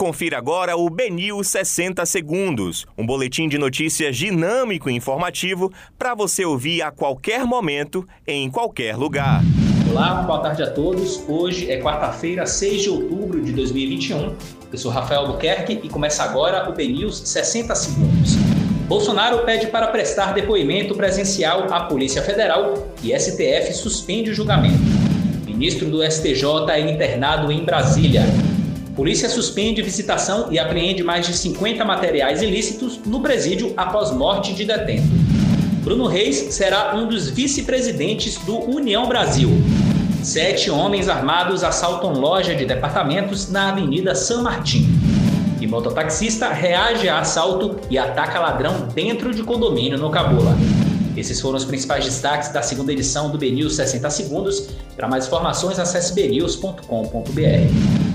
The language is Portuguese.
Confira agora o Benil 60 Segundos, um boletim de notícias dinâmico e informativo para você ouvir a qualquer momento, em qualquer lugar. Olá, boa tarde a todos. Hoje é quarta-feira, 6 de outubro de 2021. Eu sou Rafael Albuquerque e começa agora o BNews 60 Segundos. Bolsonaro pede para prestar depoimento presencial à Polícia Federal e STF suspende o julgamento. Ministro do STJ é internado em Brasília. Polícia suspende visitação e apreende mais de 50 materiais ilícitos no presídio após morte de detento. Bruno Reis será um dos vice-presidentes do União Brasil. Sete homens armados assaltam loja de departamentos na Avenida São Martim. E mototaxista reage a assalto e ataca ladrão dentro de condomínio no Cabula. Esses foram os principais destaques da segunda edição do BNews 60 Segundos. Para mais informações, acesse bnews.com.br.